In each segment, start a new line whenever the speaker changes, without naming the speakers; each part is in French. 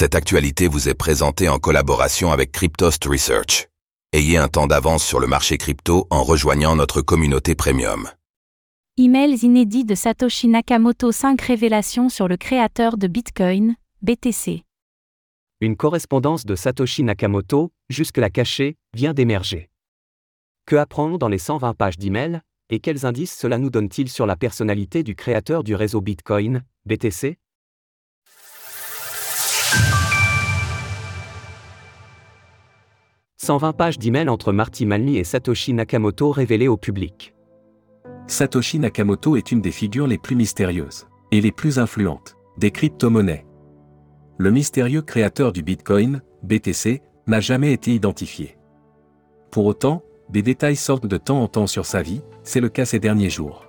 Cette actualité vous est présentée en collaboration avec Cryptost Research. Ayez un temps d'avance sur le marché crypto en rejoignant notre communauté premium.
Emails inédits de Satoshi Nakamoto 5 révélations sur le créateur de Bitcoin, BTC.
Une correspondance de Satoshi Nakamoto, jusque-là cachée, vient d'émerger. Que apprendre dans les 120 pages d'emails, et quels indices cela nous donne-t-il sur la personnalité du créateur du réseau Bitcoin, BTC 120 pages d'emails entre Marty Manley et Satoshi Nakamoto révélées au public.
Satoshi Nakamoto est une des figures les plus mystérieuses et les plus influentes des crypto-monnaies. Le mystérieux créateur du Bitcoin, BTC, n'a jamais été identifié. Pour autant, des détails sortent de temps en temps sur sa vie, c'est le cas ces derniers jours.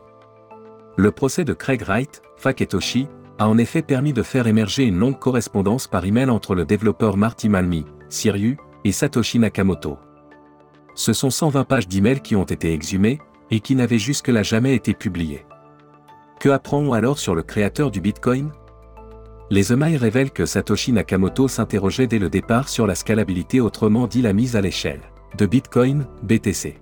Le procès de Craig Wright, Faketoshi, a en effet permis de faire émerger une longue correspondance par email entre le développeur Marty Malmi, Sirius, et Satoshi Nakamoto. Ce sont 120 pages d'emails qui ont été exhumées, et qui n'avaient jusque-là jamais été publiées. Que apprend-on alors sur le créateur du Bitcoin? Les emails révèlent que Satoshi Nakamoto s'interrogeait dès le départ sur la scalabilité autrement dit la mise à l'échelle de Bitcoin, BTC.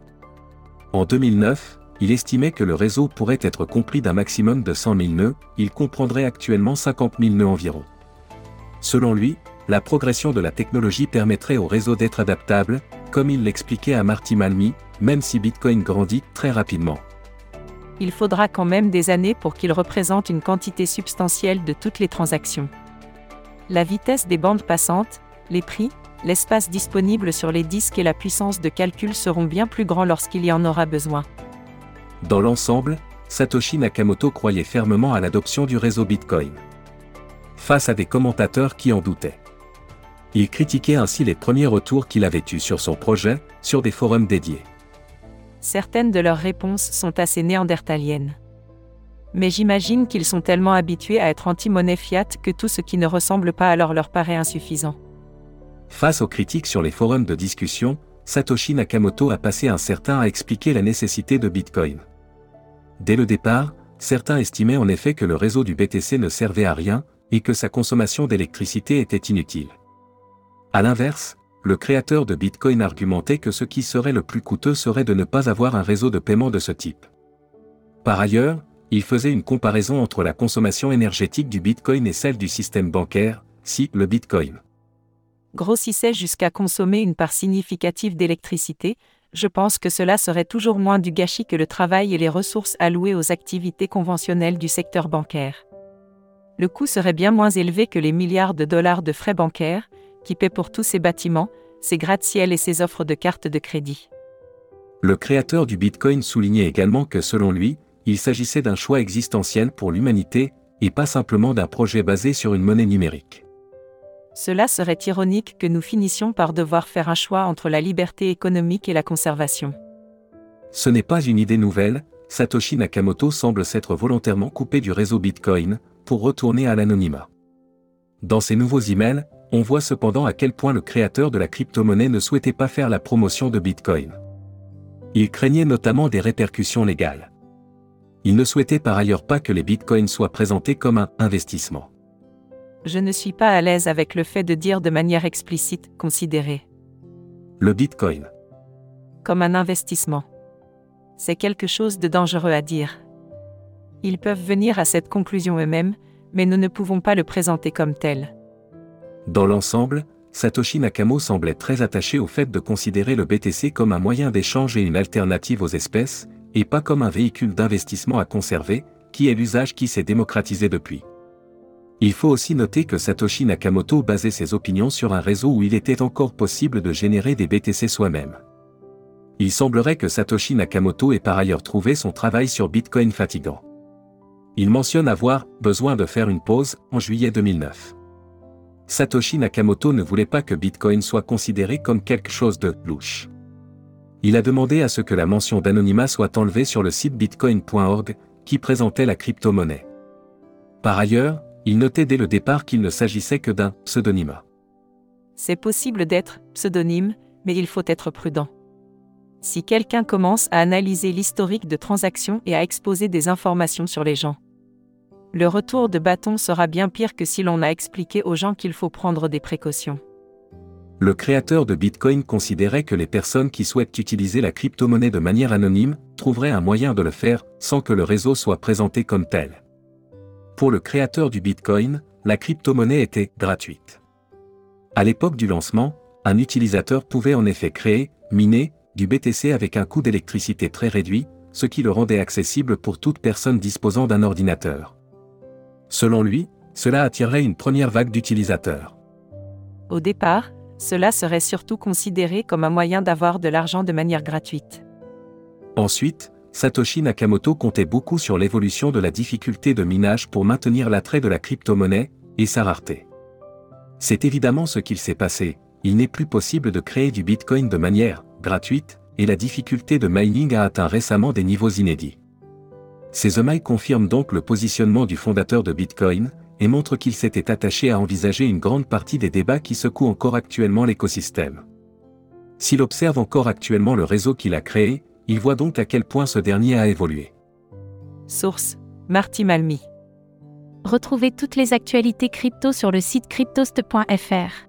En 2009, il estimait que le réseau pourrait être compris d'un maximum de 100 000 nœuds, il comprendrait actuellement 50 000 nœuds environ. Selon lui, la progression de la technologie permettrait au réseau d'être adaptable, comme il l'expliquait à Marty Malmi, même si Bitcoin grandit très rapidement.
Il faudra quand même des années pour qu'il représente une quantité substantielle de toutes les transactions. La vitesse des bandes passantes, les prix, l'espace disponible sur les disques et la puissance de calcul seront bien plus grands lorsqu'il y en aura besoin.
Dans l'ensemble, Satoshi Nakamoto croyait fermement à l'adoption du réseau Bitcoin. Face à des commentateurs qui en doutaient. Il critiquait ainsi les premiers retours qu'il avait eus sur son projet, sur des forums dédiés.
Certaines de leurs réponses sont assez néandertaliennes. Mais j'imagine qu'ils sont tellement habitués à être anti-monnaie fiat que tout ce qui ne ressemble pas alors leur paraît insuffisant.
Face aux critiques sur les forums de discussion, Satoshi Nakamoto a passé un certain à expliquer la nécessité de Bitcoin. Dès le départ, certains estimaient en effet que le réseau du BTC ne servait à rien, et que sa consommation d'électricité était inutile. A l'inverse, le créateur de Bitcoin argumentait que ce qui serait le plus coûteux serait de ne pas avoir un réseau de paiement de ce type. Par ailleurs, il faisait une comparaison entre la consommation énergétique du Bitcoin et celle du système bancaire, si le Bitcoin
grossissait jusqu'à consommer une part significative d'électricité, je pense que cela serait toujours moins du gâchis que le travail et les ressources allouées aux activités conventionnelles du secteur bancaire. Le coût serait bien moins élevé que les milliards de dollars de frais bancaires, qui pour tous ces bâtiments, ses gratte-ciel et ses offres de cartes de crédit.
Le créateur du Bitcoin soulignait également que selon lui, il s'agissait d'un choix existentiel pour l'humanité, et pas simplement d'un projet basé sur une monnaie numérique.
Cela serait ironique que nous finissions par devoir faire un choix entre la liberté économique et la conservation.
Ce n'est pas une idée nouvelle, Satoshi Nakamoto semble s'être volontairement coupé du réseau Bitcoin, pour retourner à l'anonymat. Dans ses nouveaux emails, on voit cependant à quel point le créateur de la crypto-monnaie ne souhaitait pas faire la promotion de Bitcoin. Il craignait notamment des répercussions légales. Il ne souhaitait par ailleurs pas que les bitcoins soient présentés comme un investissement.
Je ne suis pas à l'aise avec le fait de dire de manière explicite considérer
le bitcoin
comme un investissement. C'est quelque chose de dangereux à dire. Ils peuvent venir à cette conclusion eux-mêmes, mais nous ne pouvons pas le présenter comme tel.
Dans l'ensemble, Satoshi Nakamoto semblait très attaché au fait de considérer le BTC comme un moyen d'échange et une alternative aux espèces, et pas comme un véhicule d'investissement à conserver, qui est l'usage qui s'est démocratisé depuis. Il faut aussi noter que Satoshi Nakamoto basait ses opinions sur un réseau où il était encore possible de générer des BTC soi-même. Il semblerait que Satoshi Nakamoto ait par ailleurs trouvé son travail sur Bitcoin fatigant. Il mentionne avoir besoin de faire une pause en juillet 2009. Satoshi Nakamoto ne voulait pas que Bitcoin soit considéré comme quelque chose de louche. Il a demandé à ce que la mention d'anonymat soit enlevée sur le site bitcoin.org, qui présentait la crypto-monnaie. Par ailleurs, il notait dès le départ qu'il ne s'agissait que d'un pseudonyme.
C'est possible d'être pseudonyme, mais il faut être prudent. Si quelqu'un commence à analyser l'historique de transactions et à exposer des informations sur les gens, Le retour de bâton sera bien pire que si l'on a expliqué aux gens qu'il faut prendre des précautions.
Le créateur de Bitcoin considérait que les personnes qui souhaitent utiliser la crypto-monnaie de manière anonyme trouveraient un moyen de le faire sans que le réseau soit présenté comme tel. Pour le créateur du Bitcoin, la crypto-monnaie était gratuite. À l'époque du lancement, un utilisateur pouvait en effet créer, miner, du BTC avec un coût d'électricité très réduit, ce qui le rendait accessible pour toute personne disposant d'un ordinateur. Selon lui, cela attirerait une première vague d'utilisateurs.
Au départ, cela serait surtout considéré comme un moyen d'avoir de l'argent de manière gratuite.
Ensuite, Satoshi Nakamoto comptait beaucoup sur l'évolution de la difficulté de minage pour maintenir l'attrait de la crypto-monnaie et sa rareté. C'est évidemment ce qu'il s'est passé, il n'est plus possible de créer du Bitcoin de manière gratuite, et la difficulté de mining a atteint récemment des niveaux inédits. Ces emails confirment donc le positionnement du fondateur de Bitcoin, et montrent qu'il s'était attaché à envisager une grande partie des débats qui secouent encore actuellement l'écosystème. S'il observe encore actuellement le réseau qu'il a créé, il voit donc à quel point ce dernier a évolué.
Source Marty Malmy.
Retrouvez toutes les actualités crypto sur le site cryptost.fr.